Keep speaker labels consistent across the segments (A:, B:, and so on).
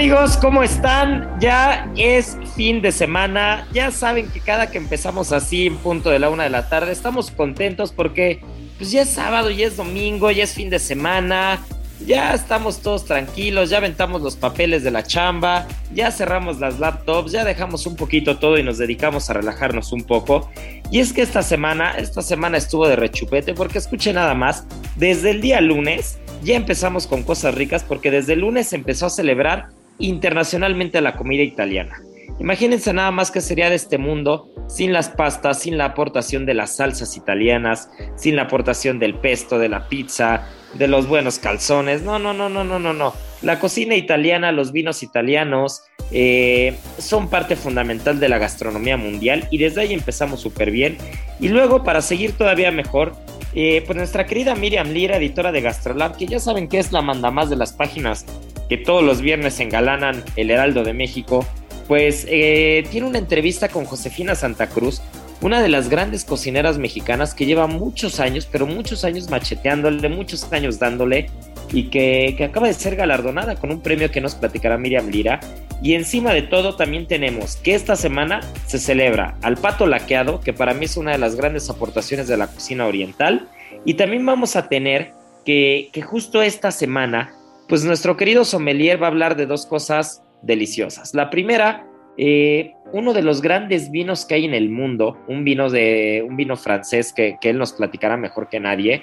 A: Amigos, ¿cómo están? Ya es fin de semana. Ya saben que cada que empezamos así en punto de la una de la tarde estamos contentos porque pues ya es sábado, ya es domingo, ya es fin de semana. Ya estamos todos tranquilos, ya aventamos los papeles de la chamba, ya cerramos las laptops, ya dejamos un poquito todo y nos dedicamos a relajarnos un poco. Y es que esta semana, esta semana estuvo de rechupete porque escuché nada más, desde el día lunes ya empezamos con cosas ricas porque desde el lunes se empezó a celebrar internacionalmente la comida italiana. Imagínense nada más que sería de este mundo sin las pastas, sin la aportación de las salsas italianas, sin la aportación del pesto, de la pizza, de los buenos calzones. No, no, no, no, no, no, no. La cocina italiana, los vinos italianos eh, son parte fundamental de la gastronomía mundial y desde ahí empezamos súper bien. Y luego, para seguir todavía mejor, eh, pues nuestra querida Miriam Lira, editora de Gastrolab, que ya saben que es la mandamás de las páginas que todos los viernes engalanan el Heraldo de México, pues eh, tiene una entrevista con Josefina Santa Cruz, una de las grandes cocineras mexicanas que lleva muchos años, pero muchos años macheteándole, muchos años dándole, y que, que acaba de ser galardonada con un premio que nos platicará Miriam Lira. Y encima de todo también tenemos que esta semana se celebra al pato laqueado, que para mí es una de las grandes aportaciones de la cocina oriental, y también vamos a tener que, que justo esta semana, pues nuestro querido sommelier va a hablar de dos cosas deliciosas. La primera, eh, uno de los grandes vinos que hay en el mundo, un vino de un vino francés que, él nos platicará mejor que nadie,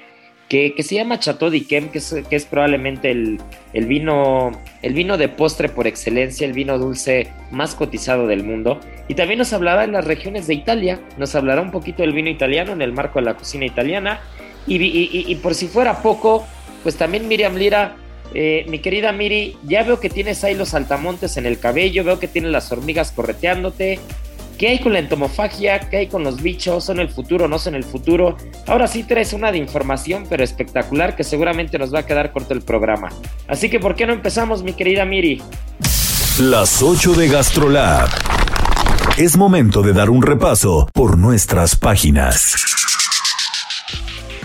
A: que, que se llama Chateau d'Yquem, que es, que es probablemente el, el, vino, el vino de postre por excelencia, el vino dulce más cotizado del mundo. Y también nos hablará de las regiones de Italia, nos hablará un poquito del vino italiano en el marco de la cocina italiana. Y por si fuera poco, pues también Miriam Lira eh, mi querida Miri, ya veo que tienes ahí los saltamontes en el cabello, veo que tienes las hormigas correteándote. ¿Qué hay con la entomofagia? ¿Qué hay con los bichos? ¿Son el futuro? ¿No son el futuro? Ahora sí traes una de información, pero espectacular, que seguramente nos va a quedar corto el programa. Así que, ¿por qué no empezamos, mi querida Miri?
B: Las 8 de GastroLab. Es momento de dar un repaso por nuestras páginas.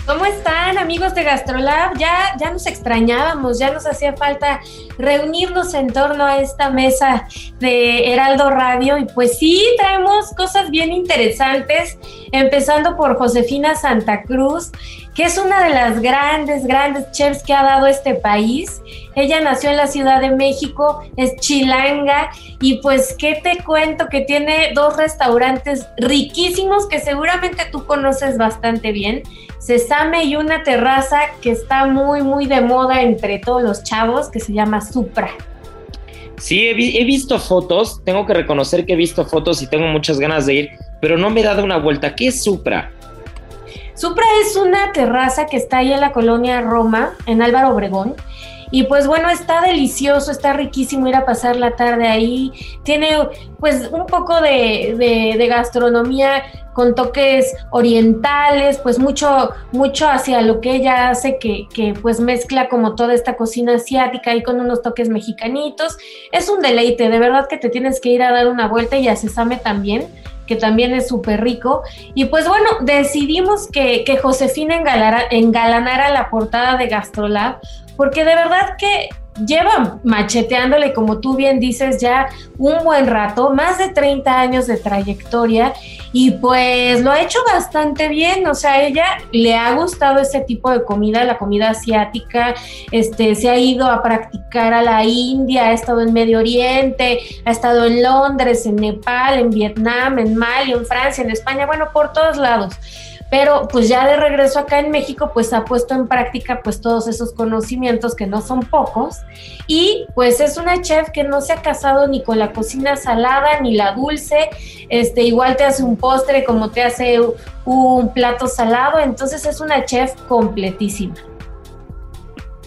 C: ¿Cómo están amigos de GastroLab? Ya, ya nos extrañábamos, ya nos hacía falta reunirnos en torno a esta mesa de Heraldo Radio y pues sí, traemos cosas bien interesantes, empezando por Josefina Santa Cruz, que es una de las grandes, grandes chefs que ha dado este país. Ella nació en la Ciudad de México, es chilanga y pues qué te cuento que tiene dos restaurantes riquísimos que seguramente tú conoces bastante bien. Sesame y una terraza que está muy, muy de moda entre todos los chavos, que se llama Supra.
A: Sí, he, he, visto fotos, tengo que reconocer que he visto fotos y tengo muchas ganas de ir, pero no me he dado una vuelta. ¿Qué es Supra?
C: Supra es una terraza que está ahí en la colonia Roma, en Álvaro Obregón. Y pues bueno, está delicioso, está riquísimo ir a pasar la tarde ahí. Tiene pues un poco de, gastronomía con toques orientales, pues mucho, mucho hacia lo que ella hace, que, que, pues mezcla como toda esta cocina asiática y con unos toques mexicanitos. Es un deleite, de verdad que te tienes que ir a dar una vuelta y a Sesame también que también es súper rico. Y pues bueno, decidimos que, que Josefina engalanara la portada de Gastrolab porque de verdad que lleva macheteándole, como tú bien dices, ya un buen rato, más de 30 años de trayectoria y pues lo ha hecho bastante bien, o sea, ella le ha gustado ese tipo de comida, la comida asiática, este, se ha ido a practicar a la India, ha estado en Medio Oriente, ha estado en Londres, en Nepal, en Vietnam, en Mali, en Francia, en España, bueno, por todos lados pero pues ya de regreso acá en México pues ha puesto en práctica pues todos esos conocimientos que no son pocos. Y pues es una chef que no se ha casado ni con la cocina salada ni la dulce, este igual te hace un postre como te hace un plato salado, entonces es una chef completísima.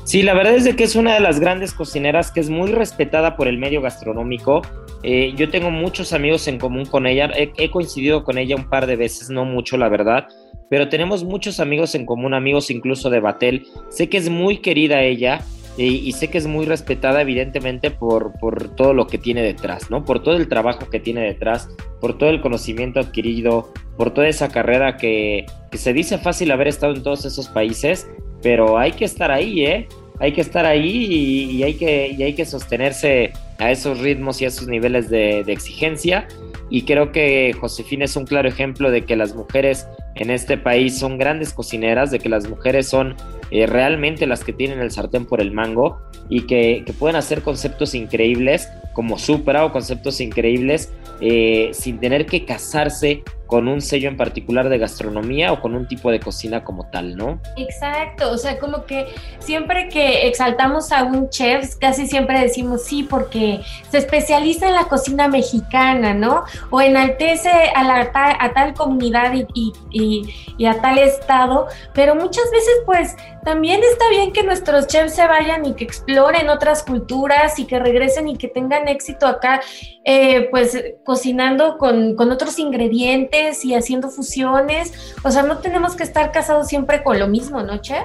A: Sí, la verdad es de que es una de las grandes cocineras que es muy respetada por el medio gastronómico. Eh, yo tengo muchos amigos en común con ella, he, coincidido con ella un par de veces, no mucho la verdad, pero tenemos muchos amigos en común, amigos incluso de Batel. Sé que es muy querida ella y, sé que es muy respetada evidentemente por, por, todo lo que tiene detrás, ¿no? Por todo el trabajo que tiene detrás, por todo el conocimiento adquirido, por toda esa carrera que, que se dice fácil haber estado en todos esos países, pero hay que estar ahí, ¿eh? Hay que estar ahí y, hay, que, y hay que sostenerse a esos ritmos y a esos niveles de, de exigencia. Y creo que Josefina es un claro ejemplo de que las mujeres en este país son grandes cocineras, de que las mujeres son eh, realmente las que tienen el sartén por el mango y que, pueden hacer conceptos increíbles como Supra o conceptos increíbles eh, sin tener que casarse con un sello en particular de gastronomía o con un tipo de cocina como tal, ¿no?
C: Exacto, o sea, como que siempre que exaltamos a un chef, casi siempre decimos sí, porque se especializa en la cocina mexicana, ¿no? O enaltece a, la, a tal comunidad y, a tal estado, pero muchas veces pues también está bien que nuestros chefs se vayan y que exploren otras culturas y que regresen y que tengan éxito acá, eh, pues cocinando con otros ingredientes y haciendo fusiones. O sea, no tenemos que estar casados siempre con lo mismo, ¿no, chef?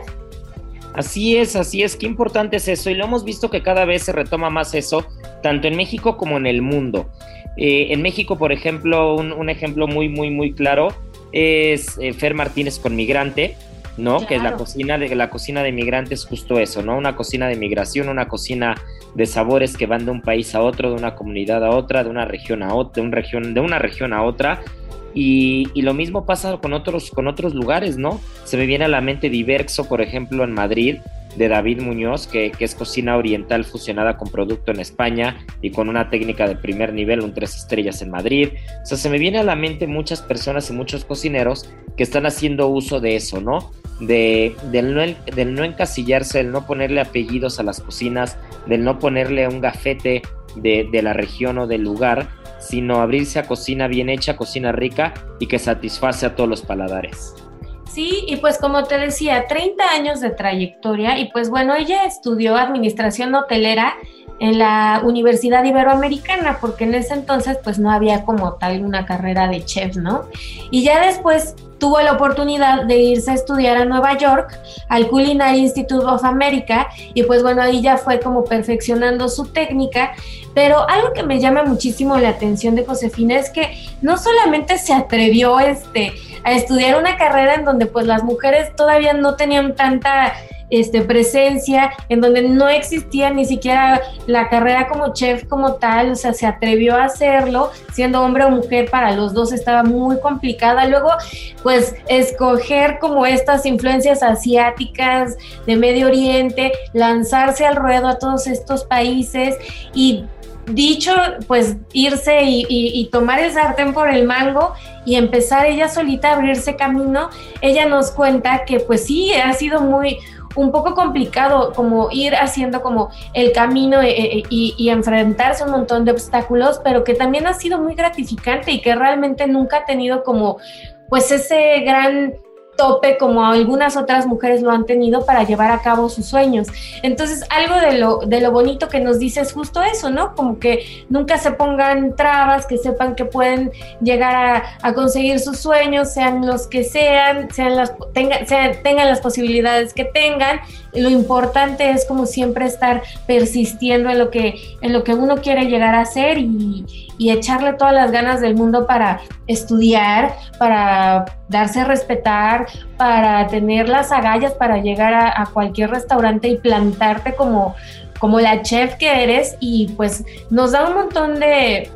A: Así es, así es, qué importante es eso y lo hemos visto que cada vez se retoma más eso, tanto en México como en el mundo. Eh, en México, por ejemplo, un, ejemplo muy, muy, muy claro es eh, Fer Martínez con Migrante, ¿no? Que es la cocina de la cocina de migrantes justo eso, ¿no? Una cocina de migración, una cocina de sabores que van de un país a otro, de una comunidad a otra, de una región a otra, de, un región, de una región a otra y, lo mismo pasa con otros, con otros lugares, ¿no? Se me viene a la mente Diverso, por ejemplo, en Madrid, de David Muñoz, que, es cocina oriental fusionada con producto en España y con una técnica de primer nivel, un tres estrellas en Madrid. O sea, se me viene a la mente muchas personas y muchos cocineros que están haciendo uso de eso, ¿no? De, del, no, no encasillarse, del no ponerle apellidos a las cocinas, del no ponerle un gafete de la región o del lugar, sino abrirse a cocina bien hecha, cocina rica y que satisface a todos los paladares.
C: Sí, y pues como te decía, 30 años de trayectoria y pues bueno, ella estudió administración hotelera en la Universidad Iberoamericana, porque en ese entonces pues no había como tal una carrera de chef, ¿no? Y ya después tuvo la oportunidad de irse a estudiar a Nueva York, al Culinary Institute of America, y pues bueno, ahí ya fue como perfeccionando su técnica, pero algo que me llama muchísimo la atención de Josefina es que no solamente se atrevió este, a estudiar una carrera en donde pues las mujeres todavía no tenían tanta este, presencia, en donde no existía ni siquiera la carrera como chef como tal, o sea, se atrevió a hacerlo, siendo hombre o mujer para los dos estaba muy complicada. Luego, pues, escoger como estas influencias asiáticas de Medio Oriente, lanzarse al ruedo a todos estos países y dicho, pues irse y, tomar el sartén por el mango y empezar ella solita a abrirse camino, ella nos cuenta que pues sí, ha sido muy, un poco complicado como ir haciendo como el camino eh, eh, y, y, enfrentarse a un montón de obstáculos, pero que también ha sido muy gratificante y que realmente nunca ha tenido como pues ese gran tope como algunas otras mujeres lo han tenido para llevar a cabo sus sueños. Entonces, algo de lo, de lo bonito que nos dice es justo eso, ¿no? Como que nunca se pongan trabas, que sepan que pueden llegar a, conseguir sus sueños, sean los que sean, sean las, tengan, sean, tengan las posibilidades que tengan lo importante es como siempre estar persistiendo en lo que, en lo que uno quiere llegar a ser y, echarle todas las ganas del mundo para estudiar, para darse a respetar, para tener las agallas para llegar a cualquier restaurante y plantarte como como la chef que eres y pues nos da un montón de,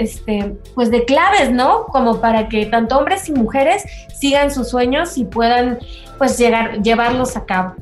C: este, pues de claves, ¿no? Como para que tanto hombres y mujeres sigan sus sueños y puedan pues llegar, llevarlos a cabo.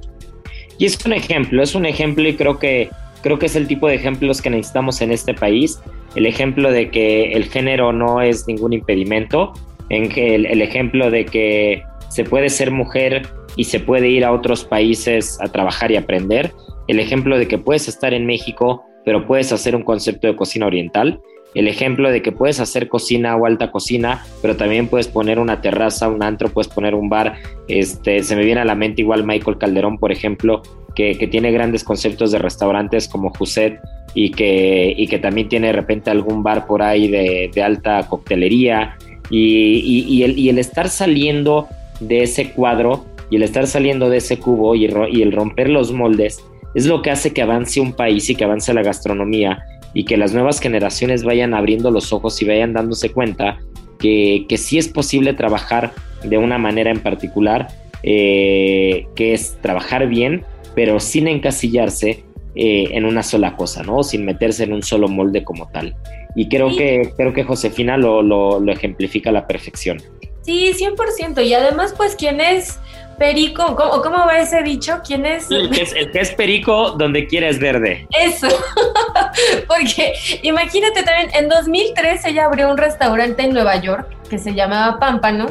A: Y es un ejemplo, es un ejemplo y creo que, creo que es el tipo de ejemplos que necesitamos en este país. El ejemplo de que el género no es ningún impedimento, en que el ejemplo de que se puede ser mujer y se puede ir a otros países a trabajar y aprender. El ejemplo de que puedes estar en México, pero puedes hacer un concepto de cocina oriental, el ejemplo de que puedes hacer cocina o alta cocina, pero también puedes poner una terraza, un antro, puedes poner un bar. Este, se me viene a la mente igual Michael Calderón, por ejemplo, que, tiene grandes conceptos de restaurantes como Juset y que, y que también tiene de repente algún bar por ahí de, alta coctelería. Y, el, y, el, estar saliendo de ese cuadro y el estar saliendo de ese cubo y el romper los moldes es lo que hace que avance un país y que avance la gastronomía y que las nuevas generaciones vayan abriendo los ojos y vayan dándose cuenta que, que sí es posible trabajar de una manera en particular, eh, que es trabajar bien, pero sin encasillarse eh, en una sola cosa, ¿no? Sin meterse en un solo molde como tal. Y creo, que, creo que Josefina lo, lo, lo ejemplifica a la perfección.
C: Sí, 100%. Y además, pues, ¿quién es perico? ¿Cómo, cómo va ese dicho? ¿Quién es?
A: El que es, el que es perico donde quieres verde.
C: Eso. Porque imagínate también, en 2003 ella abrió un restaurante en Nueva York que se llamaba Pámpano.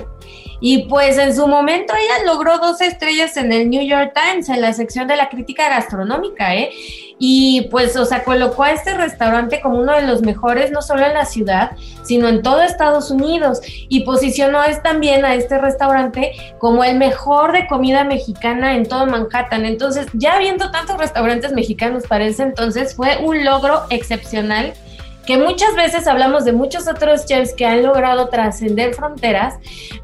C: Y pues en su momento ella logró dos estrellas en el New York Times, en la sección de la crítica gastronómica, ¿eh? y pues, o sea, colocó a este restaurante como uno de los mejores, no solo en la ciudad, sino en todo Estados Unidos, y posicionó también a este restaurante como el mejor de comida mexicana en todo Manhattan. Entonces, ya viendo tantos restaurantes mexicanos para ese entonces, fue un logro excepcional que muchas veces hablamos de muchos otros chefs que han logrado trascender fronteras,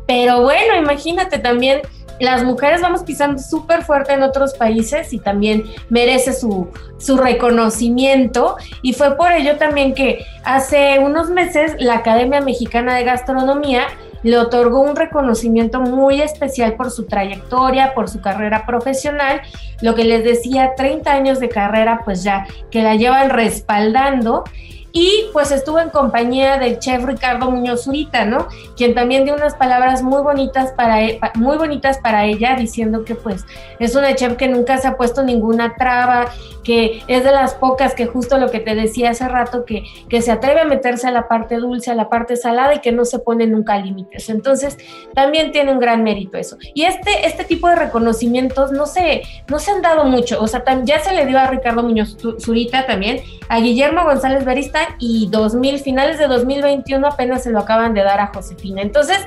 C: pero bueno, imagínate también las mujeres vamos pisando súper fuerte en otros países y también merece su, su, reconocimiento. Y fue por ello también que hace unos meses la Academia Mexicana de Gastronomía le otorgó un reconocimiento muy especial por su trayectoria, por su carrera profesional, lo que les decía, 30 años de carrera, pues ya que la llevan respaldando y pues estuvo en compañía del chef Ricardo Muñoz Zurita, ¿no? Quien también dio unas palabras muy bonitas para e, muy bonitas para ella diciendo que pues es una chef que nunca se ha puesto ninguna traba, que es de las pocas que justo lo que te decía hace rato que que se atreve a meterse a la parte dulce, a la parte salada y que no se pone nunca límites. Entonces, también tiene un gran mérito eso. Y este este tipo de reconocimientos no se no se han dado mucho, o sea, ya se le dio a Ricardo Muñoz Zurita también, a Guillermo González Berista y 2000, finales de 2021 apenas se lo acaban de dar a Josefina. Entonces,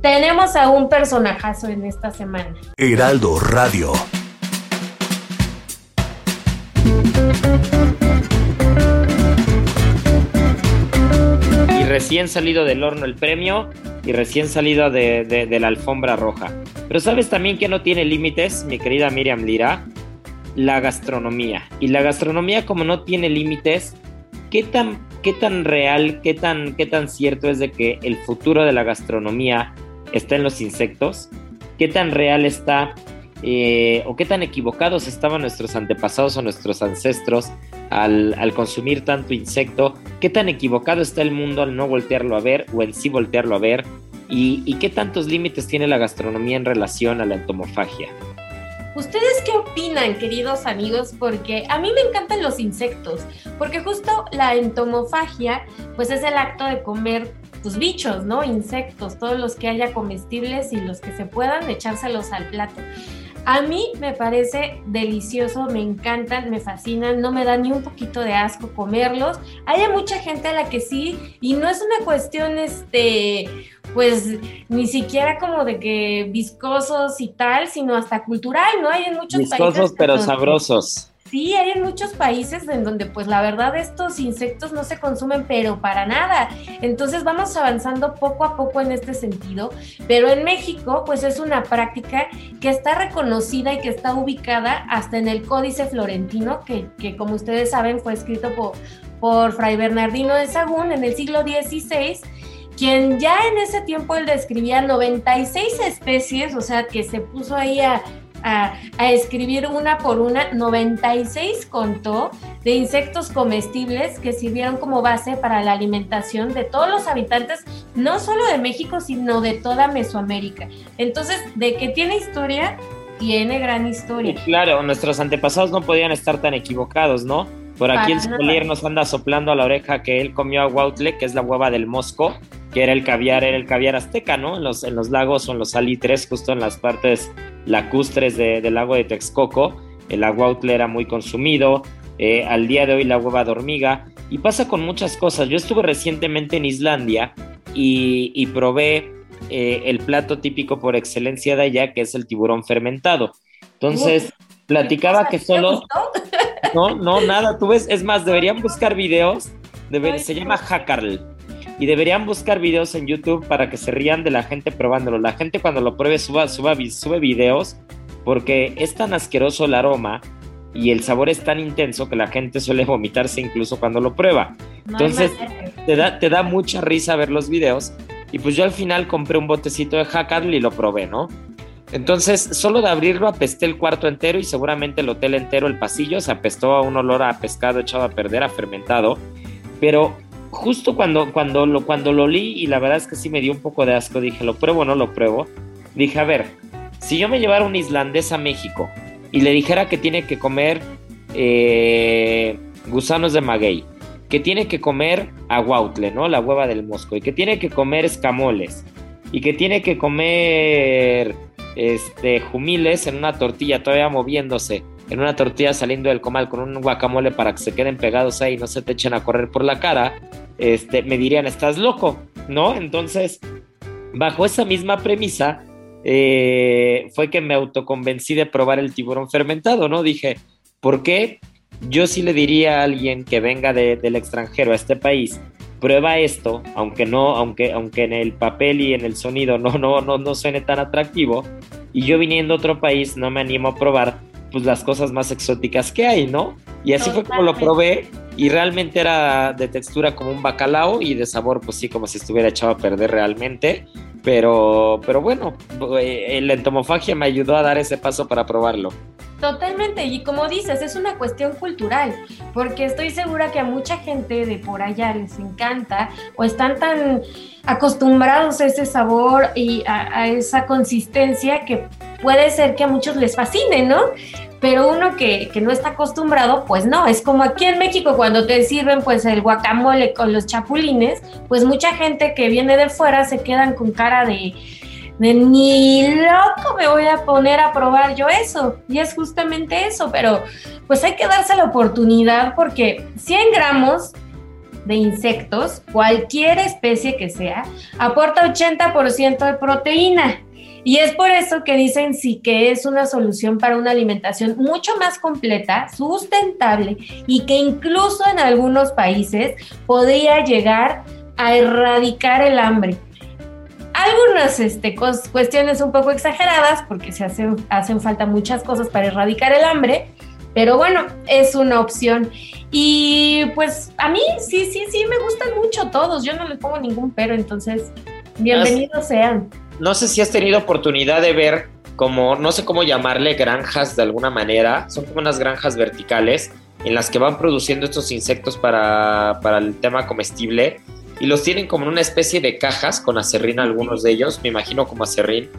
C: tenemos a un personajazo en esta semana.
B: Heraldo Radio.
A: Y recién salido del horno el premio y recién salido de, de la alfombra roja. Pero sabes también que no tiene límites, mi querida Miriam Lira, la gastronomía. Y la gastronomía como no tiene límites, ¿qué tan, qué tan real, qué tan, qué tan cierto es de que el futuro de la gastronomía está en los insectos? ¿Qué tan real está eh, o qué tan equivocados estaban nuestros antepasados o nuestros ancestros al, consumir tanto insecto? ¿Qué tan equivocado está el mundo al no voltearlo a ver o en sí voltearlo a ver? ¿Y, y qué tantos límites tiene la gastronomía en relación a la entomofagia?
C: ¿Ustedes qué opinan, queridos amigos? Porque a mí me encantan los insectos, porque justo la entomofagia, pues es el acto de comer pues, bichos, ¿no? Insectos, todos los que haya comestibles y los que se puedan echárselos al plato. A mí me parece delicioso, me encantan, me fascinan, no me da ni un poquito de asco comerlos. Hay mucha gente a la que sí, y no es una cuestión, este, pues ni siquiera como de que viscosos y tal, sino hasta cultural, ¿no? Hay en muchos
A: viscosos pero sabrosos.
C: Sí, hay en muchos países en donde pues la verdad estos insectos no se consumen pero para nada. Entonces vamos avanzando poco a poco en este sentido, pero en México pues es una práctica que está reconocida y que está ubicada hasta en el Códice Florentino, que, que como ustedes saben fue escrito por, por Fray Bernardino de Sagún en el siglo XVI quien ya en ese tiempo él describía 96 especies, o sea, que se puso ahí a, a, escribir una por una, 96 contó de insectos comestibles que sirvieron como base para la alimentación de todos los habitantes, no solo de México, sino de toda Mesoamérica. Entonces, de que tiene historia, tiene gran historia.
A: claro, nuestros antepasados no podían estar tan equivocados, ¿no? Por aquí el Solier nos anda soplando a la oreja que él comió a Huautle, que es la hueva del mosco, que era el caviar, era el caviar azteca, ¿no? En los, en los lagos o en los salitres, justo en las partes lacustres del lago de Texcoco, el aguautle era muy consumido, eh, al día de hoy la hueva de hormiga, y pasa con muchas cosas. Yo estuve recientemente en Islandia y, probé eh, el plato típico por excelencia de allá, que es el tiburón fermentado. Entonces, platicaba que solo... No, no, nada, tú ves, es más, deberían buscar videos, se llama Jacarl y deberían buscar videos en YouTube para que se rían de la gente probándolo. La gente cuando lo pruebe suba, suba, sube videos porque es tan asqueroso el aroma y el sabor es tan intenso que la gente suele vomitarse incluso cuando lo prueba. Entonces te da, te da mucha risa ver los videos y pues yo al final compré un botecito de Hackadl y lo probé, ¿no? Entonces, solo de abrirlo apesté el cuarto entero y seguramente el hotel entero, el pasillo, se apestó a un olor a pescado echado a perder, a fermentado. Pero justo cuando, cuando, lo, cuando lo li y la verdad es que sí me dio un poco de asco, dije, ¿lo pruebo o no lo pruebo? Dije, a ver, si yo me llevara un islandés a México y le dijera que tiene que comer eh, gusanos de maguey, que tiene que comer aguautle, ¿no? La hueva del mosco, y que tiene que comer escamoles, y que tiene que comer este, jumiles en una tortilla todavía moviéndose, en una tortilla saliendo del comal con un guacamole para que se queden pegados ahí y no se te echen a correr por la cara, este, me dirían, estás loco, ¿no? Entonces, bajo esa misma premisa, eh, fue que me autoconvencí de probar el tiburón fermentado, ¿no? Dije, ¿por qué? Yo sí le diría a alguien que venga del extranjero a este país, prueba esto, aunque no, aunque, aunque en el papel y en el sonido no, no, no, no suene tan atractivo, y yo viniendo a otro país no me animo a probar pues las cosas más exóticas que hay, ¿no? Y así fue como lo probé y realmente era de textura como un bacalao y de sabor pues sí como si estuviera echado a perder realmente, pero, pero bueno, eh, la entomofagia me ayudó a dar ese paso para probarlo.
C: Totalmente, y como dices, es una cuestión cultural, porque estoy segura que a mucha gente de por allá les encanta o están tan acostumbrados a ese sabor y a, esa consistencia que puede ser que a muchos les fascine, ¿no? Pero uno que, que, no está acostumbrado, pues no, es como aquí en México cuando te sirven pues el guacamole con los chapulines, pues mucha gente que viene de fuera se quedan con cara de ni loco me voy a poner a probar yo eso. Y es justamente eso, pero pues hay que darse la oportunidad porque 100 gramos de insectos, cualquier especie que sea, aporta 80% de proteína. Y es por eso que dicen sí que es una solución para una alimentación mucho más completa, sustentable y que incluso en algunos países podría llegar a erradicar el hambre algunas este, cuestiones un poco exageradas porque se hacen, hacen falta muchas cosas para erradicar el hambre, pero bueno, es una opción. Y pues a mí sí, sí, sí, me gustan mucho todos, yo no les pongo ningún pero, entonces bienvenidos sean.
A: No sé si has tenido oportunidad de ver como, no sé cómo llamarle, granjas de alguna manera, son como unas granjas verticales en las que van produciendo estos insectos para, para el tema comestible y los tienen como en una especie de cajas con acerrín algunos de ellos, me imagino como acerrín.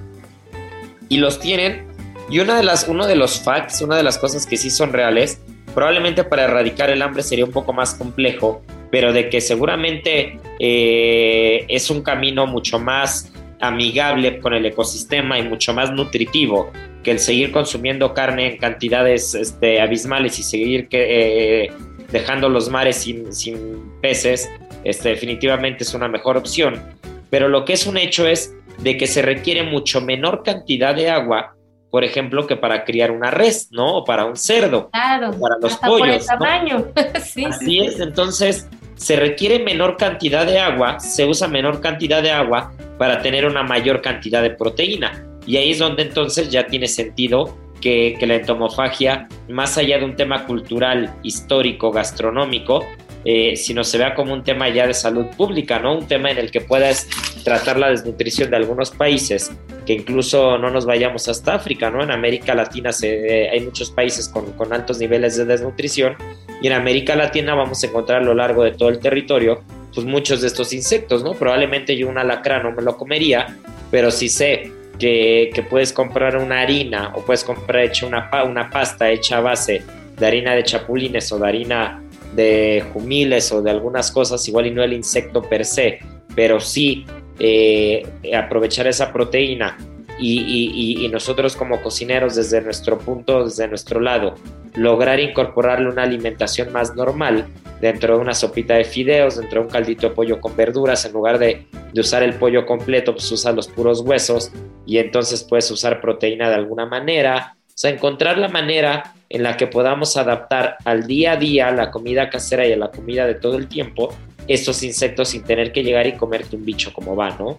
A: Y los tienen y una de las uno de los facts, una de las cosas que sí son reales, probablemente para erradicar el hambre sería un poco más complejo, pero de que seguramente eh, es un camino mucho más amigable con el ecosistema y mucho más nutritivo que el seguir consumiendo carne en cantidades este, abismales y seguir que, eh, dejando los mares sin, sin peces, este, definitivamente es una mejor opción. Pero lo que es un hecho es de que se requiere mucho menor cantidad de agua por ejemplo, que para criar una res, ¿no? O para un cerdo.
C: Claro.
A: para los
C: hasta
A: pollos.
C: Por el tamaño. sí,
A: Así
C: sí.
A: es, entonces se requiere menor cantidad de agua, se usa menor cantidad de agua para tener una mayor cantidad de proteína. Y ahí es donde entonces ya tiene sentido que, la entomofagia, más allá de un tema cultural, histórico, gastronómico, eh, sino se vea como un tema ya de salud pública, ¿no? Un tema en el que puedas tratar la desnutrición de algunos países, que incluso no nos vayamos hasta África, ¿no? En América Latina se, eh, hay muchos países con, con altos niveles de desnutrición y en América Latina vamos a encontrar a lo largo de todo el territorio pues muchos de estos insectos, ¿no? Probablemente yo un alacrán no me lo comería, pero si sé que, que puedes comprar una harina o puedes comprar hecha una, una pasta hecha a base de harina de chapulines o de harina de jumiles o de algunas cosas, igual y no el insecto per se, pero sí eh, aprovechar esa proteína y, nosotros como cocineros desde nuestro punto, desde nuestro lado, lograr incorporarle una alimentación más normal dentro de una sopita de fideos, dentro de un caldito de pollo con verduras, en lugar de, de usar el pollo completo, pues usas los puros huesos y entonces puedes usar proteína de alguna manera. Sea, encontrar la manera en la que podamos adaptar al día a día, la comida casera y a la comida de todo el tiempo, estos insectos sin tener que llegar y comerte un bicho como va, ¿no?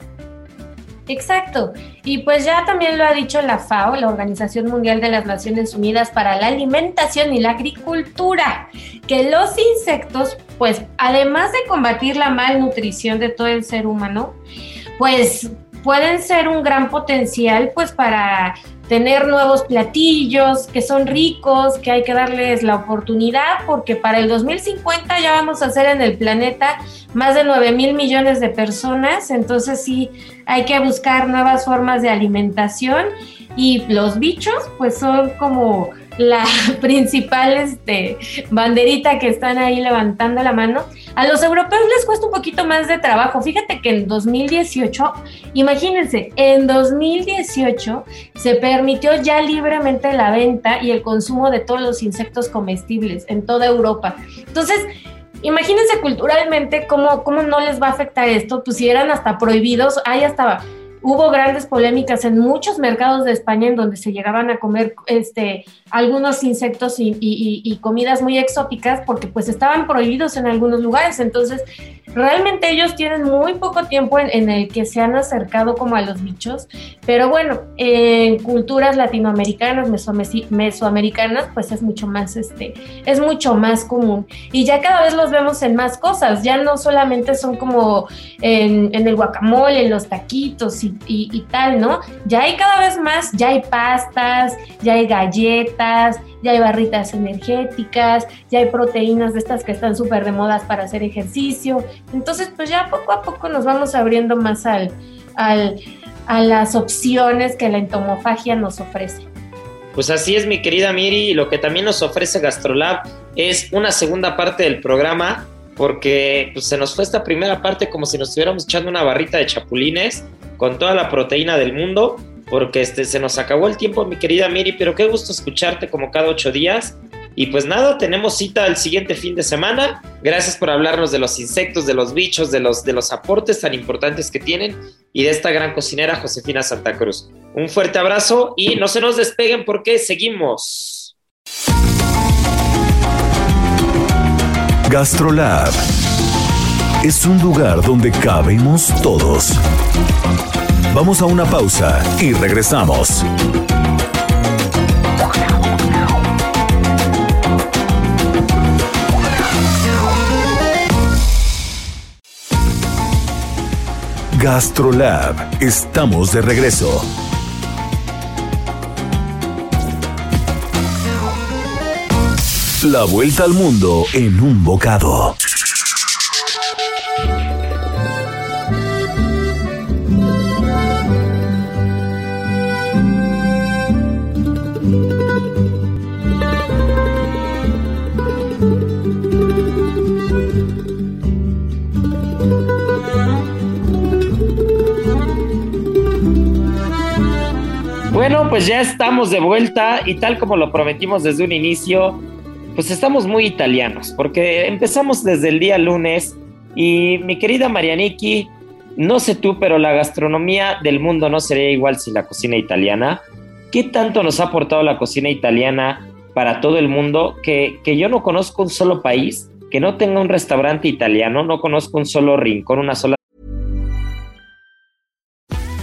C: Exacto. Y pues ya también lo ha dicho la FAO, la Organización Mundial de las Naciones Unidas para la Alimentación y la Agricultura, que los insectos, pues además de combatir la malnutrición de todo el ser humano, pues pueden ser un gran potencial pues para tener nuevos platillos que son ricos, que hay que darles la oportunidad, porque para el 2050 ya vamos a ser en el planeta más de 9 mil millones de personas, entonces sí hay que buscar nuevas formas de alimentación. Y los bichos pues son como la principal este, banderita que están ahí levantando la mano. A los europeos les cuesta un poquito más de trabajo. Fíjate que en 2018, imagínense, en 2018 se permitió ya libremente la venta y el consumo de todos los insectos comestibles en toda Europa. Entonces, imagínense culturalmente cómo, cómo no les va a afectar esto, pues si eran hasta prohibidos, hay hasta hubo grandes polémicas en muchos mercados de España en donde se llegaban a comer este, algunos insectos y, y, y, comidas muy exóticas porque pues estaban prohibidos en algunos lugares. Entonces, realmente ellos tienen muy poco tiempo en, en el que se han acercado como a los bichos. Pero bueno, en culturas latinoamericanas, mesoamericanas, pues es mucho más, este, es mucho más común. Y ya cada vez los vemos en más cosas. Ya no solamente son como en, en el guacamole, en los taquitos y y, tal, ¿no? Ya hay cada vez más, ya hay pastas, ya hay galletas, ya hay barritas energéticas, ya hay proteínas de estas que están súper de modas para hacer ejercicio. Entonces, pues ya poco a poco nos vamos abriendo más al, al, a las opciones que la entomofagia nos ofrece.
A: Pues así es, mi querida Miri, lo que también nos ofrece GastroLab es una segunda parte del programa, porque pues, se nos fue esta primera parte como si nos estuviéramos echando una barrita de chapulines con toda la proteína del mundo, porque este, se nos acabó el tiempo, mi querida Miri, pero qué gusto escucharte como cada ocho días. Y pues nada, tenemos cita el siguiente fin de semana. Gracias por hablarnos de los insectos, de los bichos, de los, de los aportes tan importantes que tienen y de esta gran cocinera Josefina Santa Cruz. Un fuerte abrazo y no se nos despeguen porque seguimos.
B: GastroLab es un lugar donde cabemos todos. Vamos a una pausa y regresamos. GastroLab, estamos de regreso. La vuelta al mundo en un bocado.
A: Pues ya estamos de vuelta y tal como lo prometimos desde un inicio, pues estamos muy italianos, porque empezamos desde el día lunes y mi querida Marianiki, no sé tú, pero la gastronomía del mundo no sería igual sin la cocina italiana. qué tanto nos ha aportado la cocina italiana para todo el mundo que, que yo no conozco un solo país que no tenga un restaurante italiano, no conozco un solo rincón, una sola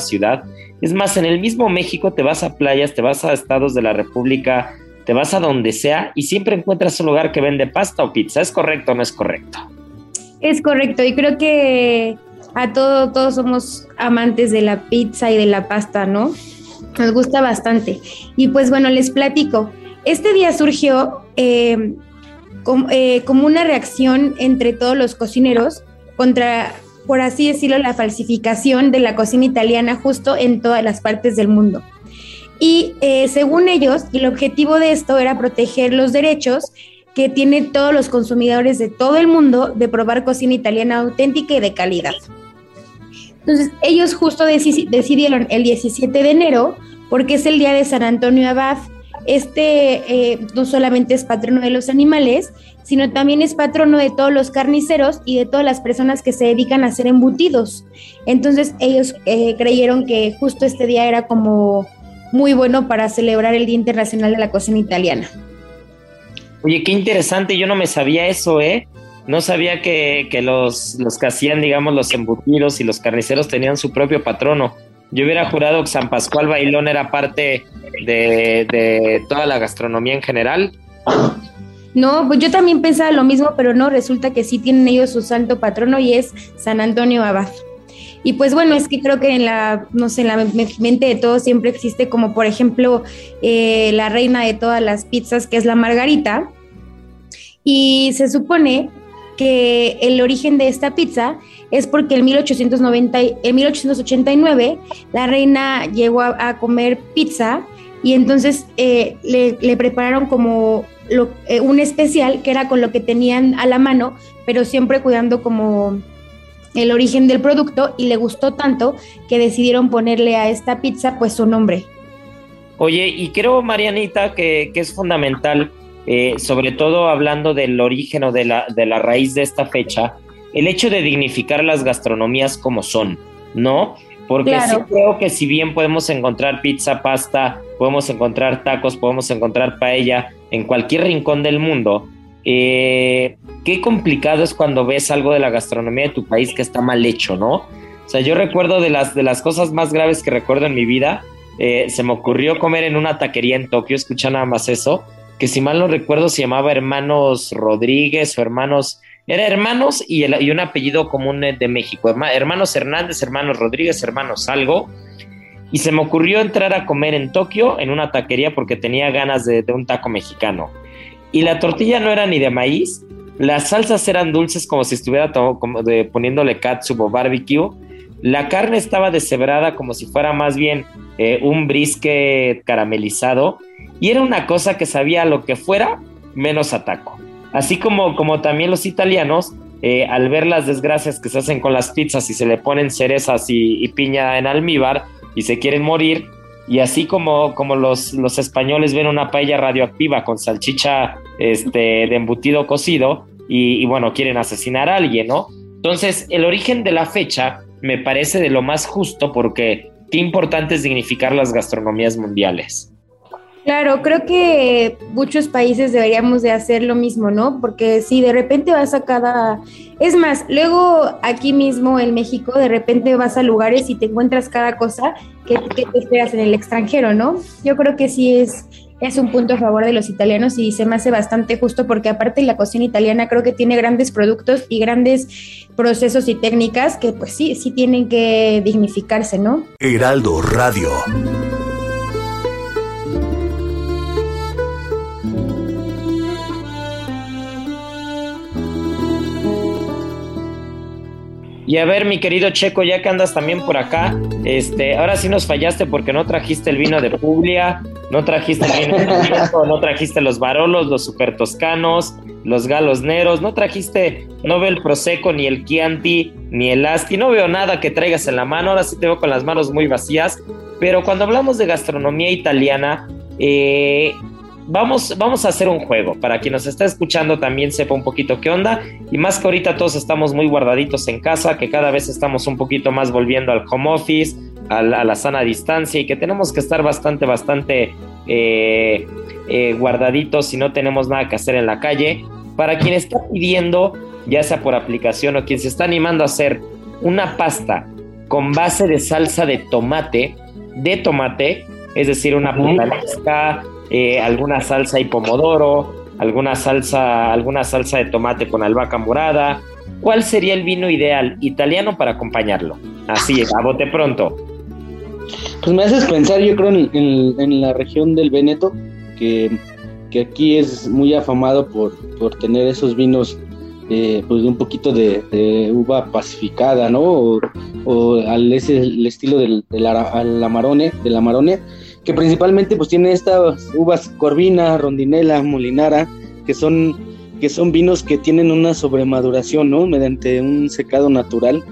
A: ciudad. Es más, en el mismo México te vas a playas, te vas a estados de la República, te vas a donde sea y siempre encuentras un lugar que vende pasta o pizza. ¿Es correcto o no es correcto?
D: Es correcto y creo que a todos, todos somos amantes de la pizza y de la pasta, ¿no? Nos gusta bastante. Y pues bueno, les platico. Este día surgió eh, eh, como una reacción entre todos los cocineros contra por así decirlo, la falsificación de la cocina italiana justo en todas las partes del mundo. Y eh, según ellos, el objetivo de esto era proteger los derechos que tienen todos los consumidores de todo el mundo de probar cocina italiana auténtica y de calidad. Entonces, ellos justo decidieron el 17 de enero, porque es el día de San Antonio Abad. Este eh, no solamente es patrono de los animales, sino también es patrono de todos los carniceros y de todas las personas que se dedican a hacer embutidos. Entonces ellos eh, creyeron que justo este día era como muy bueno para celebrar el Día Internacional de la Cocina Italiana.
A: Oye, qué interesante, yo no me sabía eso, ¿eh? No sabía que, los, los que hacían, digamos, los embutidos y los carniceros tenían su propio patrono. Yo hubiera jurado que San Pascual Bailón era parte de, toda la gastronomía en general.
D: No, pues yo también pensaba lo mismo, pero no, resulta que sí tienen ellos su santo patrono y es San Antonio Abad. Y pues bueno, es que creo que en la, no sé, en la mente de todos siempre existe como por ejemplo eh, la reina de todas las pizzas, que es la margarita. Y se supone que el origen de esta pizza es porque en, 1890, en 1889 la reina llegó a, comer pizza y entonces eh, le, prepararon como eh, un especial que era con lo que tenían a la mano, pero siempre cuidando como el origen del producto y le gustó tanto que decidieron ponerle a esta pizza pues su nombre.
A: Oye, y creo, Marianita, que, es fundamental, eh, sobre todo hablando del origen o de la, de la raíz de esta fecha, el hecho de dignificar las gastronomías como son, ¿no? Porque sí creo que si bien podemos encontrar pizza, pasta, podemos encontrar tacos, podemos encontrar paella en cualquier rincón del mundo, eh, qué complicado es cuando ves algo de la gastronomía de tu país que está mal hecho, ¿no? O sea, yo recuerdo de las, de las cosas más graves que recuerdo en mi vida, eh, se me ocurrió comer en una taquería en Tokio, escucha nada más eso, que si mal no recuerdo se llamaba Hermanos Rodríguez o Hermanos era hermanos y, un apellido común de México. Hermanos Hernández, hermanos Rodríguez, hermanos algo. Y se me ocurrió entrar a comer en Tokio en una taquería porque tenía ganas de, un taco mexicano. Y la tortilla no era ni de maíz, las salsas eran dulces como si estuviera como de, poniéndole katsup o barbecue. La carne estaba deshebrada como si fuera más bien eh, un brisket caramelizado. Y era una cosa que sabía lo que fuera menos a taco. Así como, como también los italianos, eh, al ver las desgracias que se hacen con las pizzas y se le ponen cerezas y, piña en almíbar y se quieren morir, y así como, como los, los, españoles ven una paella radioactiva con salchicha este, de embutido cocido y, y, bueno, quieren asesinar a alguien, ¿no? Entonces, el origen de la fecha me parece de lo más justo porque qué importante es dignificar las gastronomías mundiales.
D: Claro, creo que muchos países deberíamos de hacer lo mismo, ¿no? Porque si de repente vas a cada... Es más, luego aquí mismo en México, de repente vas a lugares y te encuentras cada cosa que, te esperas en el extranjero, ¿no? Yo creo que sí es, es un punto a favor de los italianos y se me hace bastante justo porque aparte la cocina italiana creo que tiene grandes productos y grandes procesos y técnicas que pues sí, sí tienen que dignificarse, ¿no?
B: Heraldo Radio.
A: Y a ver, mi querido Checo, ya que andas también por acá, este, ahora sí nos fallaste porque no trajiste el vino de Puglia, no trajiste el vino de no trajiste los Barolos, los Super Toscanos, los Galos Neros, no trajiste, no veo el Prosecco, ni el Chianti, ni el Asti, no veo nada que traigas en la mano, ahora sí te veo con las manos muy vacías, pero cuando hablamos de gastronomía italiana, eh, vamos, vamos a hacer un juego para quien nos está escuchando también sepa un poquito qué onda. Y más que ahorita todos estamos muy guardaditos en casa, que cada vez estamos un poquito más volviendo al home office, a la, sana distancia y que tenemos que estar bastante, bastante eh, eh, guardaditos si no tenemos nada que hacer en la calle. Para quien está pidiendo, ya sea por aplicación o quien se está animando a hacer una pasta con base de salsa de tomate, de tomate, es decir, una puttanesca, eh, alguna salsa y pomodoro, alguna salsa, alguna salsa de tomate con albahaca morada. ¿Cuál sería el vino ideal italiano para acompañarlo? Así, a bote pronto.
E: Pues me haces pensar, yo creo, en, la región del Veneto, que, aquí es muy afamado por, por tener esos vinos eh, pues un poquito de, uva pacificada, ¿no? O, al ese el estilo del, del amarone, del amarone, que principalmente pues tiene estas uvas Corvina, Rondinela, Molinara, que son, que son vinos que tienen una sobremaduración, ¿no? Mediante un secado natural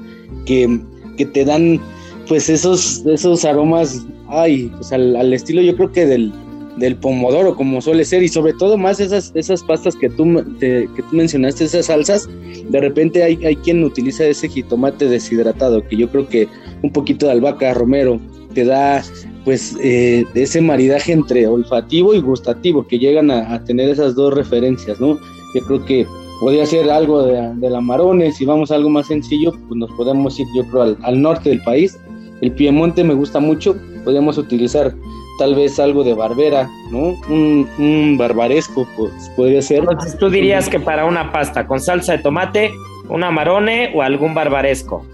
E: que, que te dan pues esos, esos aromas, ay, pues al, estilo yo creo que del, del pomodoro, como suele ser, y sobre todo más esas, esas pastas que tú, que tú mencionaste, esas salsas, de repente hay, hay quien utiliza ese jitomate deshidratado, que yo creo que un poquito de albahaca, romero, te da pues eh, ese maridaje entre olfativo y gustativo, que llegan a, tener esas dos referencias, ¿no? Yo creo que podría ser algo de, de, la Marone, si vamos a algo más sencillo, pues nos podemos ir yo creo al, norte del país, el Piemonte me gusta mucho, podríamos utilizar tal vez algo de barbera, ¿no? Un, barbaresco, pues podría ser.
A: Entonces tú dirías que para una pasta con salsa de tomate, una marone o algún barbaresco.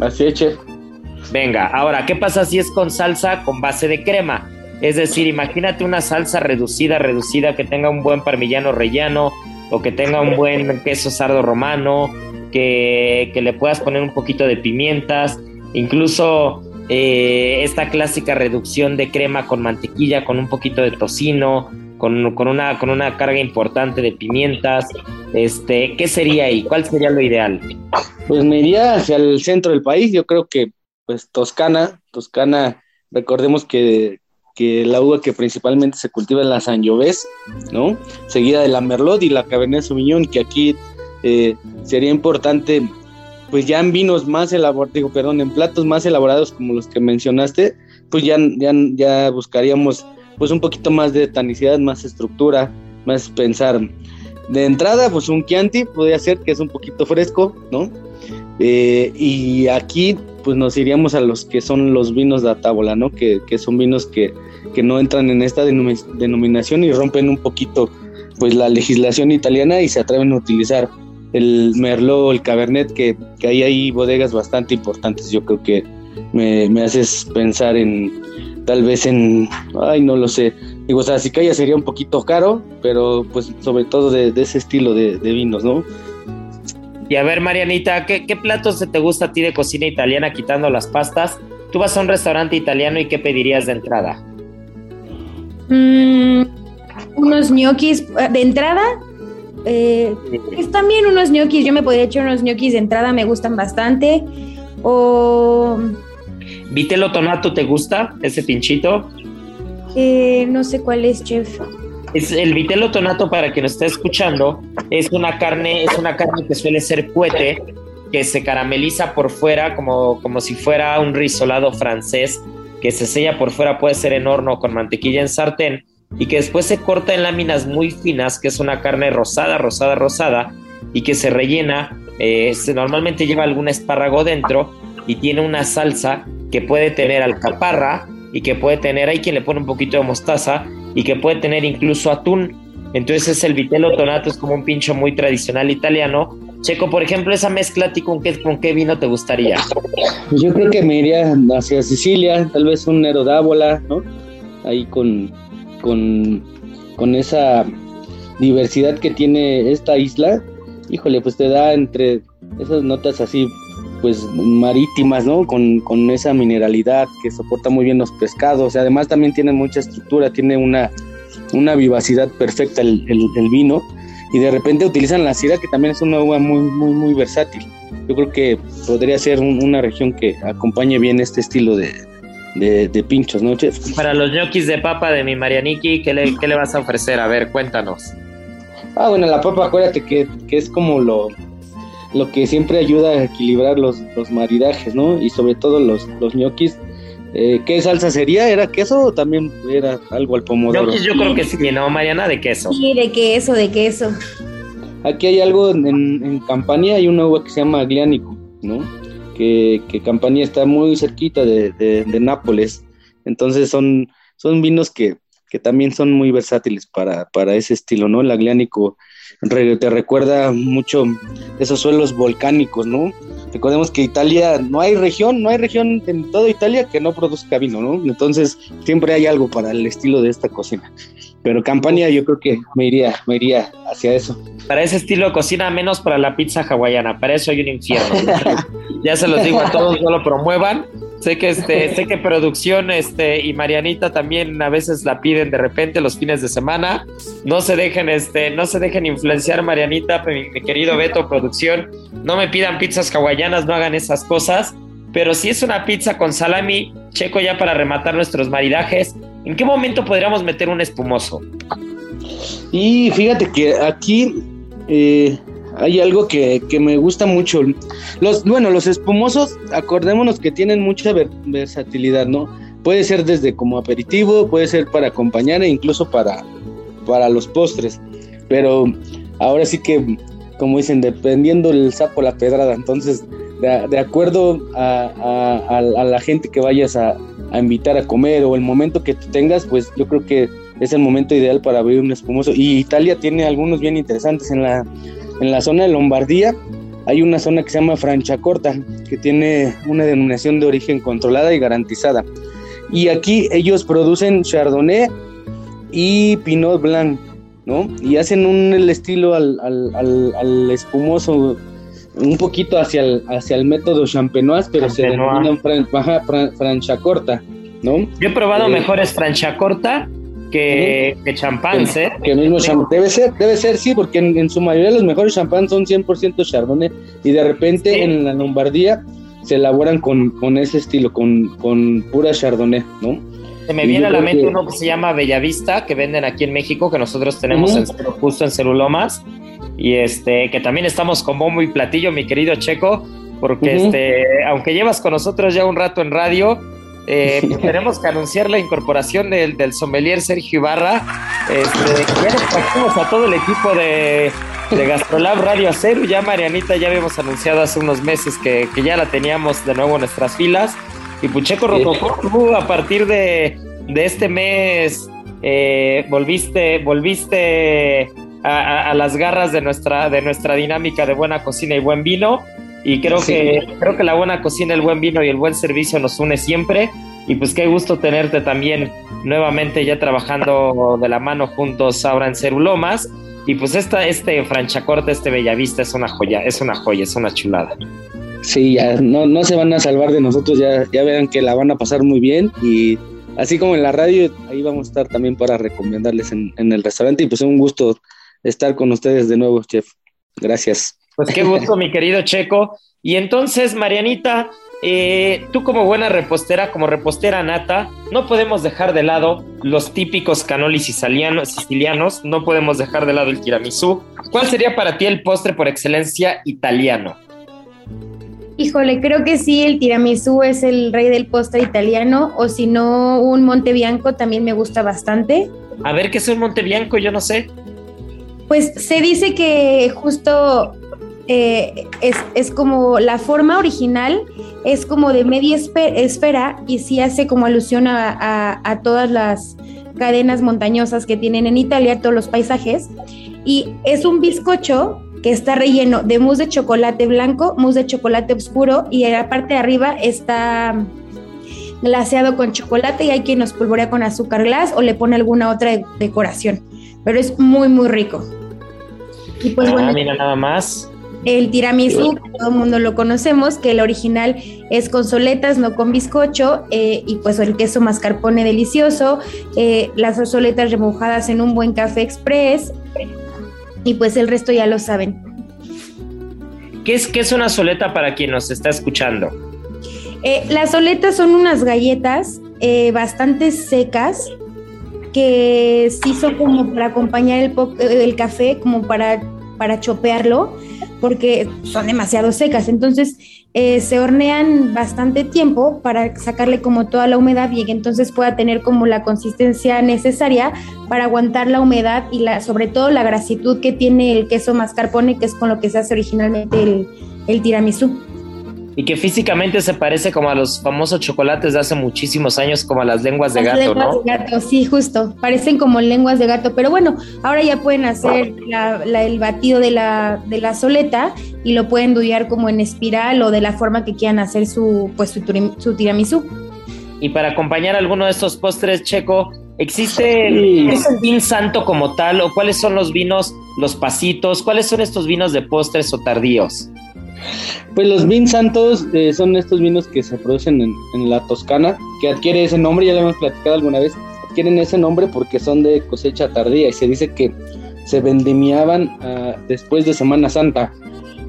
E: Así es, chef.
A: Venga, ahora, ¿qué pasa si es con salsa con base de crema? Es decir, imagínate una salsa reducida, reducida, que tenga un buen parmillano rellano o que tenga un buen queso sardo romano, que, le puedas poner un poquito de pimientas, incluso eh, esta clásica reducción de crema con mantequilla, con un poquito de tocino, con, una, con una carga importante de pimientas. Este, ¿Qué sería ahí? ¿Cuál sería lo ideal?
E: Pues me iría hacia el centro del país. Yo creo que pues Toscana, Toscana, recordemos que, la uva que principalmente se cultiva en la Sangiovese, ¿no? Seguida de la Merlot y la Cabernet Sauvignon, que aquí eh, sería importante, pues ya en vinos más elaborados, digo, perdón, en platos más elaborados como los que mencionaste, pues ya, ya, ya buscaríamos pues un poquito más de tanicidad, más estructura, más pensar. De entrada, pues un Chianti podría ser que es un poquito fresco, ¿no? Eh, y aquí pues nos iríamos a los que son los vinos de Atábola, ¿no? Que, son vinos que, no entran en esta denominación y rompen un poquito pues la legislación italiana y se atreven a utilizar el Merlot, el Cabernet, que, que ahí hay bodegas bastante importantes. Yo creo que me, haces pensar en tal vez en, ay, no lo sé. Digo, o sea, Cicaya sería un poquito caro, pero pues sobre todo de, ese estilo de vinos, ¿no?
A: Y a ver, Marianita, ¿qué, platos te gusta a ti de cocina italiana quitando las pastas? Tú vas a un restaurante italiano y ¿qué pedirías de entrada?
D: Mm, unos ñoquis eh, de entrada. Eh, pues también unos ñoquis, yo me podría echar unos ñoquis de entrada, me gustan bastante. O.
A: ¿Vitelo tonato te gusta? Ese pinchito.
D: Eh, no sé cuál es, chef
A: el vitelo tonato, para quien esté escuchando, es una carne, es una carne que suele ser cuete, que se carameliza por fuera como, como si fuera un risolado francés, que se sella por fuera, puede ser en horno con mantequilla en sartén, y que después se corta en láminas muy finas, que es una carne rosada, rosada, rosada, y que se rellena, eh, normalmente lleva algún espárrago dentro, y tiene una salsa que puede tener alcaparra, y que puede tener, hay quien le pone un poquito de mostaza, y que puede tener incluso atún. Entonces el vitello tonato es como un pincho muy tradicional italiano. Checo, por ejemplo, esa mezcla, con qué, con qué vino te gustaría?
E: Pues yo creo que me iría hacia Sicilia, tal vez un Nero d'Ávola, ¿no? Ahí con, con, con esa diversidad que tiene esta isla. Híjole, pues te da entre esas notas así, pues marítimas, ¿no? Con, con, esa mineralidad que soporta muy bien los pescados. Además también tiene mucha estructura, tiene una, una vivacidad perfecta el, el, vino. Y de repente utilizan la sira, que también es una uva muy, muy, muy versátil. Yo creo que podría ser una región que acompañe bien este estilo de, de, pinchos, ¿no, chef?
A: Para los ñoquis de papa de mi Marianiki, ¿qué le, ¿qué le vas a ofrecer? A ver, cuéntanos.
E: Ah, bueno, la papa, acuérdate que, que es como lo, lo que siempre ayuda a equilibrar los, los maridajes, ¿no? Y sobre todo los, los ñoquis. Eh, ¿Qué salsa sería? ¿Era queso o también era algo al pomodoro?
A: Ñoquis yo creo que sí, ¿no, Mariana? De queso.
D: Sí, de queso, de queso.
E: Aquí hay algo en, en Campania, hay una uva que se llama Agliánico, ¿no? Que, que Campania está muy cerquita de, de, Nápoles. Entonces son, son vinos que, que también son muy versátiles para, para ese estilo, ¿no? El Agliánico te recuerda mucho esos suelos volcánicos, ¿no? Recordemos que Italia, no hay región, no hay región en toda Italia que no produzca vino, ¿no? Entonces siempre hay algo para el estilo de esta cocina. Pero Campania yo creo que me iría, me iría hacia eso.
A: Para ese estilo de cocina, menos para la pizza hawaiana. Para eso hay un infierno. ya se los digo a todos, no lo promuevan. Sé que este, sé que producción este, y Marianita también a veces la piden de repente los fines de semana. No se dejen, este, no se dejen influenciar, Marianita, mi, querido Beto, producción. No me pidan pizzas hawaianas, no hagan esas cosas. Pero si es una pizza con salami, checo ya para rematar nuestros maridajes. ¿En qué momento podríamos meter un espumoso?
E: Y fíjate que aquí eh, hay algo que, me gusta mucho. Los, bueno, los espumosos, acordémonos que tienen mucha versatilidad, ¿no? Puede ser desde como aperitivo, puede ser para acompañar e incluso para, para los postres. Pero ahora sí que, como dicen, dependiendo el sapo la pedrada. Entonces, de, acuerdo a, la gente que vayas a, a invitar a comer o el momento que tengas, pues yo creo que es el momento ideal para abrir un espumoso. Y Italia tiene algunos bien interesantes en la en la zona de Lombardía hay una zona que se llama Franciacorta, que tiene una denominación de origen controlada y garantizada. Y aquí ellos producen Chardonnay y Pinot Blanc, ¿no? Y hacen un el estilo al, al, espumoso un poquito hacia el, hacia el método champenoise, pero se denominan fran, Franciacorta, ¿no?
A: Yo he probado eh, mejores Franciacorta que, champán, ¿eh?
E: Que mismo champán. Debe ser, debe ser, sí, porque en, su mayoría los mejores champán son 100% chardonnay y de repente en la Lombardía se elaboran con, con ese estilo, con, con pura chardonnay, ¿no?
A: Se me viene a la mente uno que se llama Bellavista, que venden aquí en México, que nosotros tenemos justo en Celulomas, y este, que también estamos con bombo y platillo, mi querido Checo, porque este, aunque llevas con nosotros ya un rato en radio, eh, tenemos que anunciar la incorporación del, del sommelier Sergio Ibarra. Este, ya nos a todo el equipo de, de Gastrolab Radio Acero. Ya Marianita ya habíamos anunciado hace unos meses que, que ya la teníamos de nuevo en nuestras filas. Y Pucheco Rococó, tú a partir de, de este mes eh, volviste, volviste a, a, las garras de nuestra, de nuestra dinámica de buena cocina y buen vino. Y creo que creo que la buena cocina, el buen vino y el buen servicio nos une siempre. Y pues qué gusto tenerte también nuevamente ya trabajando de la mano juntos ahora en Cerulomas. Y pues esta, este Franchacorte, este Bellavista es una joya, es una joya, es una chulada.
E: Sí, ya no, no se van a salvar de nosotros, ya, ya verán que la van a pasar muy bien y así como en la radio, ahí vamos a estar también para recomendarles en, en el restaurante y pues es un gusto estar con ustedes de nuevo, chef. Gracias.
A: Pues qué gusto, mi querido Checo. Y entonces, Marianita, eh, tú como buena repostera, como repostera nata, no podemos dejar de lado los típicos canolis sicilianos, no podemos dejar de lado el tiramisú. ¿Cuál sería para ti el postre por excelencia italiano?
D: Híjole, creo que sí, el tiramisú es el rey del postre italiano, o si no, un Monte Bianco también me gusta bastante.
A: A ver, ¿qué es un Monte Bianco? Yo no sé.
D: Pues se dice que justo eh, es, como la forma original es como de media esfera y sí hace como alusión a, todas las cadenas montañosas que tienen en Italia, todos los paisajes. Y es un bizcocho que está relleno de mousse de chocolate blanco, mousse de chocolate oscuro y en la parte de arriba está glaseado con chocolate y hay quien nos polvorea con azúcar glass o le pone alguna otra decoración. Pero es muy, muy rico.
A: Y pues ah, mira nada más.
D: El tiramisú, todo el mundo lo conocemos, que el original es con soletas, no con bizcocho, eh, y pues el queso mascarpone delicioso, eh, las soletas remojadas en un buen café express, y pues el resto ya lo saben.
A: ¿Qué es, qué es una soleta para quien nos está escuchando?
D: Eh, las soletas son unas galletas bastante secas, que sí son como para acompañar el, el café, como para, para chopearlo porque son demasiado secas. Entonces eh, se hornean bastante tiempo para sacarle como toda la humedad y entonces pueda tener como la consistencia necesaria para aguantar la humedad y la, sobre todo la grasitud que tiene el queso mascarpone, que es con lo que se hace originalmente el, el tiramisú
A: y que físicamente se parece como a los famosos chocolates de hace muchísimos años, como a las lenguas de gato, lenguas
D: ¿no? De gato, sí, justo, parecen como lenguas de gato, pero bueno, ahora ya pueden hacer el batido de la, de la soleta y lo pueden duyar como en espiral o de la forma que quieran hacer su, pues, su, tiramisú.
A: Y para acompañar alguno de estos postres, Checo, ¿existe el vin santo como tal o cuáles son los vinos, los pasitos? ¿Cuáles son estos vinos de postres o tardíos?
E: Pues los vins santos eh, son estos vinos que se producen en, la Toscana, que adquiere ese nombre, ya lo hemos platicado alguna vez, adquieren ese nombre porque son de cosecha tardía y se dice que se vendimiaban ah, después de Semana Santa,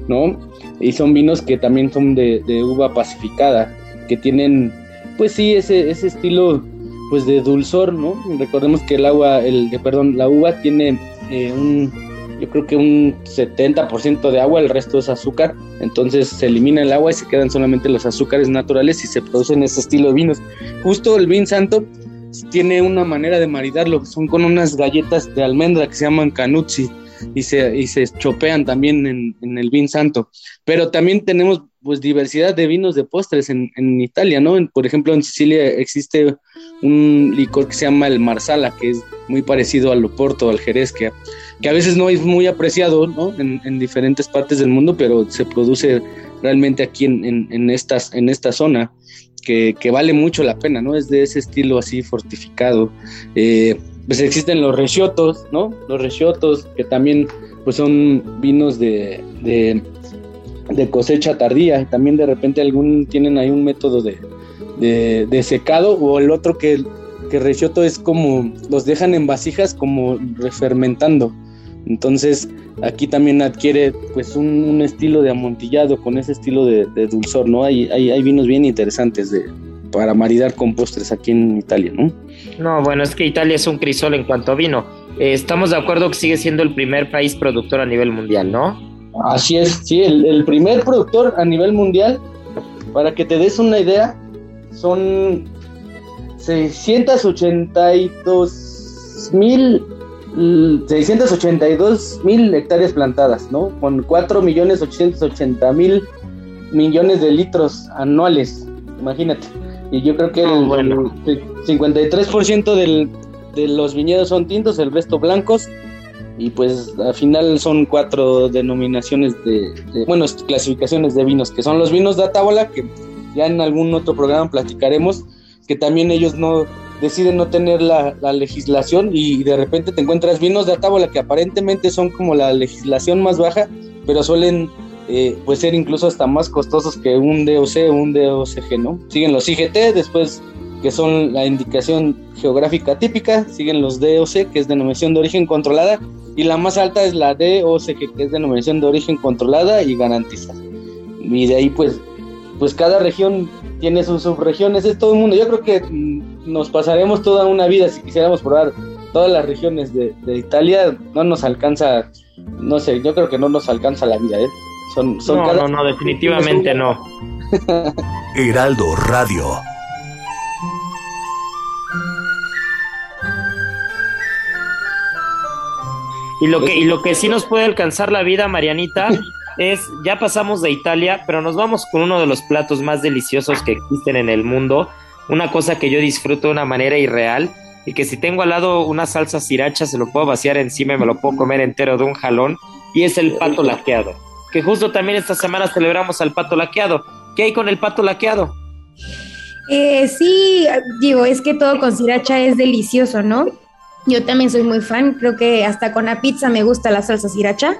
E: ¿no? Y son vinos que también son de, uva pacificada, que tienen, pues sí, ese, ese estilo pues de dulzor, ¿no? Recordemos que el agua, el, perdón, la uva tiene eh, un yo creo que un 70% de agua, el resto es azúcar. Entonces se elimina el agua y se quedan solamente los azúcares naturales y se producen ese estilo de vinos. Justo el vin santo tiene una manera de maridarlo, son con unas galletas de almendra que se llaman canuzzi y se, y se chopean también en, en el vin santo. Pero también tenemos pues diversidad de vinos de postres en, en Italia, ¿no? por ejemplo, en Sicilia existe un licor que se llama el Marsala, que es muy parecido al Oporto, al Jerez, que, que a veces no es muy apreciado, ¿no? En, en, diferentes partes del mundo, pero se produce realmente aquí en, en, estas, en esta zona, que, que, vale mucho la pena, ¿no? Es de ese estilo así fortificado. Eh, pues existen los rechiotos, ¿no? Los rechiotos, que también pues son vinos de, de cosecha tardía. También de repente algún tienen ahí un método de, de, secado o el otro que, que Recioto es como los dejan en vasijas como refermentando. Entonces aquí también adquiere pues un, estilo de amontillado con ese estilo de, dulzor, ¿no? Hay, hay, hay, vinos bien interesantes de, para maridar con postres aquí en Italia, ¿no?
A: No, bueno, es que Italia es un crisol en cuanto a vino. Eh, estamos de acuerdo que sigue siendo el primer país productor a nivel mundial, ¿no?
E: Así es, sí, el, primer productor a nivel mundial, para que te des una idea, son 682 mil 682 mil hectáreas plantadas, ¿no? Con 4 millones 880 mil millones de litros anuales, imagínate. Y yo creo que el, 53% del, de los viñedos son tintos, el resto blancos y pues al final son cuatro denominaciones de, bueno, clasificaciones de vinos, que son los vinos de Atábola, que ya en algún otro programa platicaremos, que también ellos no deciden no tener la, legislación y de repente te encuentras vinos de Atábola que aparentemente son como la legislación más baja, pero suelen eh, pues ser incluso hasta más costosos que un DOC o un DOCG, ¿no? Siguen los IGT, después que son la indicación geográfica típica, siguen los DOC, que es denominación de origen controlada, y la más alta es la DOCG, que es denominación de origen controlada y garantizada. Y de ahí pues, pues cada región tiene sus subregiones, es todo el mundo. Yo creo que mm, nos pasaremos toda una vida si quisiéramos probar todas las regiones de, Italia, no nos alcanza, no sé, yo creo que no nos alcanza la vida, ¿eh?
A: Son, son no, no, no, definitivamente no.
B: Heraldo Radio.
A: Y lo que, y lo que sí nos puede alcanzar la vida, Marianita, es, ya pasamos de Italia, pero nos vamos con uno de los platos más deliciosos que existen en el mundo, una cosa que yo disfruto de una manera irreal, y que si tengo al lado una salsa sriracha se lo puedo vaciar encima y me lo puedo comer entero de un jalón, y es el pato laqueado, que justo también esta semana celebramos al pato laqueado. ¿Qué hay con el pato laqueado?
D: Eh, sí, digo, es que todo con sriracha es delicioso, ¿no? Yo también soy muy fan, creo que hasta con la pizza me gusta la salsa sriracha.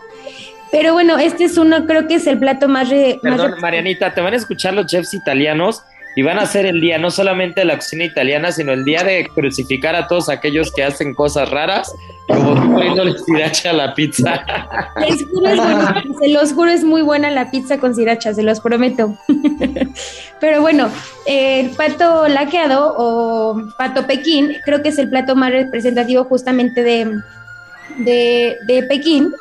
D: Pero bueno, este es uno, creo que es el plato más... Re,
A: Perdón, Marianita, te van a escuchar los chefs italianos y van a hacer el día no solamente de la cocina italiana, sino el día de crucificar a todos aquellos que hacen cosas raras, como tú poniéndole sriracha a la pizza.
D: Les juro, es buena, se los juro, es muy buena la pizza con sriracha, se los prometo. Pero bueno, el pato laqueado o pato Pekín, creo que es el plato más representativo justamente de, de, de Pekín.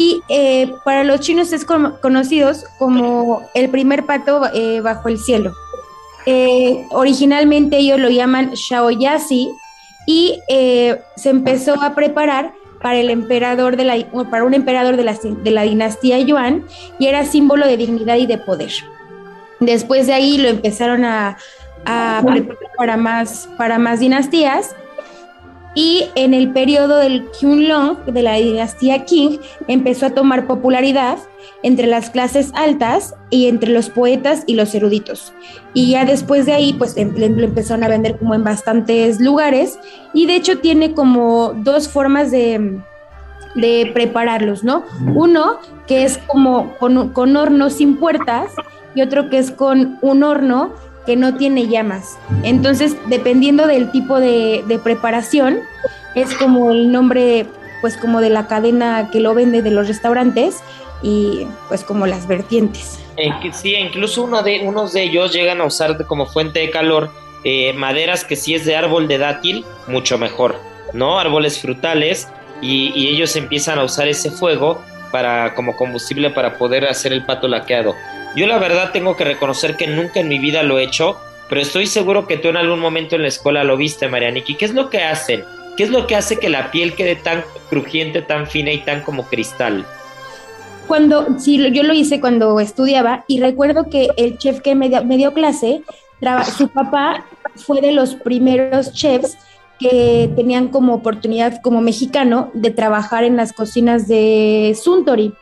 D: Y eh, para los chinos es conocido como el primer pato eh, bajo el cielo. Eh, originalmente ellos lo llaman Shaoyasi y se empezó a preparar para el emperador de la, para un emperador de la, de la dinastía Yuan y era símbolo de dignidad y de poder. Después de ahí lo empezaron a, a preparar para más, para más dinastías y en el periodo del Long de la dinastía Qing empezó a tomar popularidad entre las clases altas y entre los poetas y los eruditos. Y ya después de ahí, pues em, lo empezaron a vender como en bastantes lugares y de hecho tiene como dos formas de, de prepararlos, ¿no? Uno que es como con, con horno sin puertas y otro que es con un horno no tiene llamas. Entonces, dependiendo del tipo de, preparación, es como el nombre, pues como de la cadena que lo vende de los restaurantes y pues como las vertientes.
A: Sí, incluso uno de, unos de ellos llegan a usar como fuente de calor eh, maderas que si es de árbol de dátil, mucho mejor, ¿no? Árboles frutales y, y ellos empiezan a usar ese fuego para como combustible para poder hacer el pato laqueado. Yo la verdad tengo que reconocer que nunca en mi vida lo he hecho, pero estoy seguro que tú en algún momento en la escuela lo viste, Marianiki. ¿Qué es lo que hacen? ¿Qué es lo que hace que la piel quede tan crujiente, tan fina y tan como cristal?
D: Cuando, sí, yo lo hice cuando estudiaba y recuerdo que el chef que me dio, clase, su papá fue de los primeros chefs que tenían como oportunidad como mexicano de trabajar en las cocinas de Suntory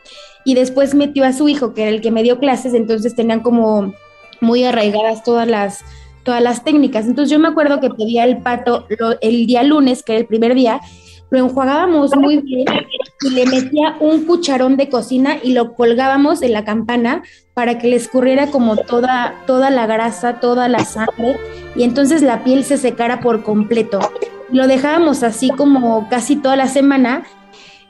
D: y después metió a su hijo, que era el que me dio clases, entonces tenían como muy arraigadas todas las, todas las técnicas. Entonces yo me acuerdo que pedía el pato el día lunes, que era el primer día, lo enjuagábamos muy bien y le metía un cucharón de cocina y lo colgábamos en la campana para que le escurriera como toda, toda la grasa, toda la sangre y entonces la piel se secara por completo. Lo dejábamos así como casi toda la semana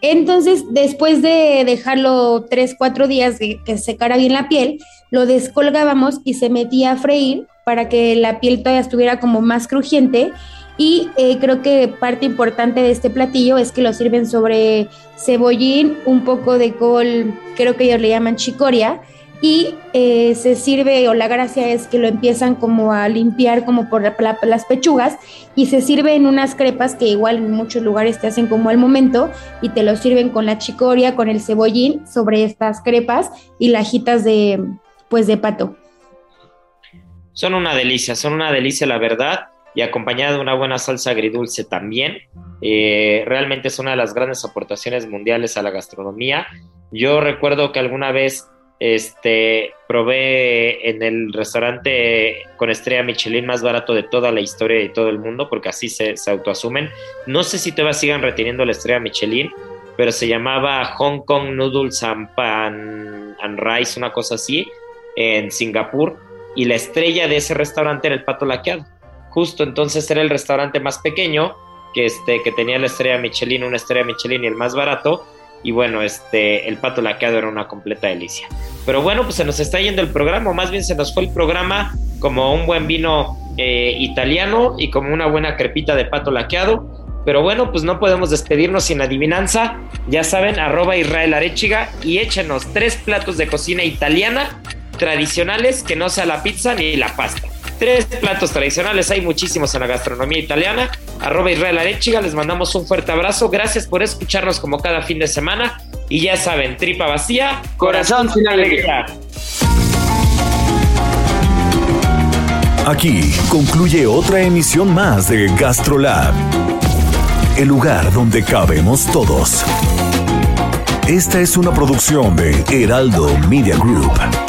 D: entonces, después de dejarlo tres, cuatro días de que secara bien la piel, lo descolgábamos y se metía a freír para que la piel todavía estuviera como más crujiente. Y eh, creo que parte importante de este platillo es que lo sirven sobre cebollín, un poco de col, creo que ellos le llaman chicoria, y eh, se sirve, o la gracia es que lo empiezan como a limpiar como por las pechugas y se sirve en unas crepas que igual en muchos lugares te hacen como al momento y te lo sirven con la chicoria, con el cebollín sobre estas crepas y lajitas de, pues de pato.
A: Son una delicia, son una delicia la verdad y acompañada de una buena salsa agridulce también. Eh, realmente es una de las grandes aportaciones mundiales a la gastronomía. Yo recuerdo que alguna vez este, probé en el restaurante con estrella Michelin más barato de toda la historia de todo el mundo, porque así se, autoasumen. No sé si todavía sigan reteniendo la estrella Michelin, pero se llamaba Hong Kong Noodles and, Pan and Rice, una cosa así, en Singapur. Y la estrella de ese restaurante era el pato laqueado. Justo entonces era el restaurante más pequeño que, este, que tenía la estrella Michelin, una estrella Michelin y el más barato y bueno, este, el pato laqueado era una completa delicia. Pero bueno, pues se nos está yendo el programa, o más bien se nos fue el programa como un buen vino eh, italiano y como una buena crepita de pato laqueado. Pero bueno, pues no podemos despedirnos sin adivinanza. Ya saben, arroba Israel Arechiga y échenos tres platos de cocina italiana tradicionales que no sea la pizza ni la pasta. Tres platos tradicionales, hay muchísimos en la gastronomía italiana. Arroba Israel Arechiga, les mandamos un fuerte abrazo. Gracias por escucharnos como cada fin de semana. Y ya saben, tripa vacía, corazón sin alegría.
B: Aquí concluye otra emisión más de GastroLab, el lugar donde cabemos todos. Esta es una producción de Heraldo Media Group.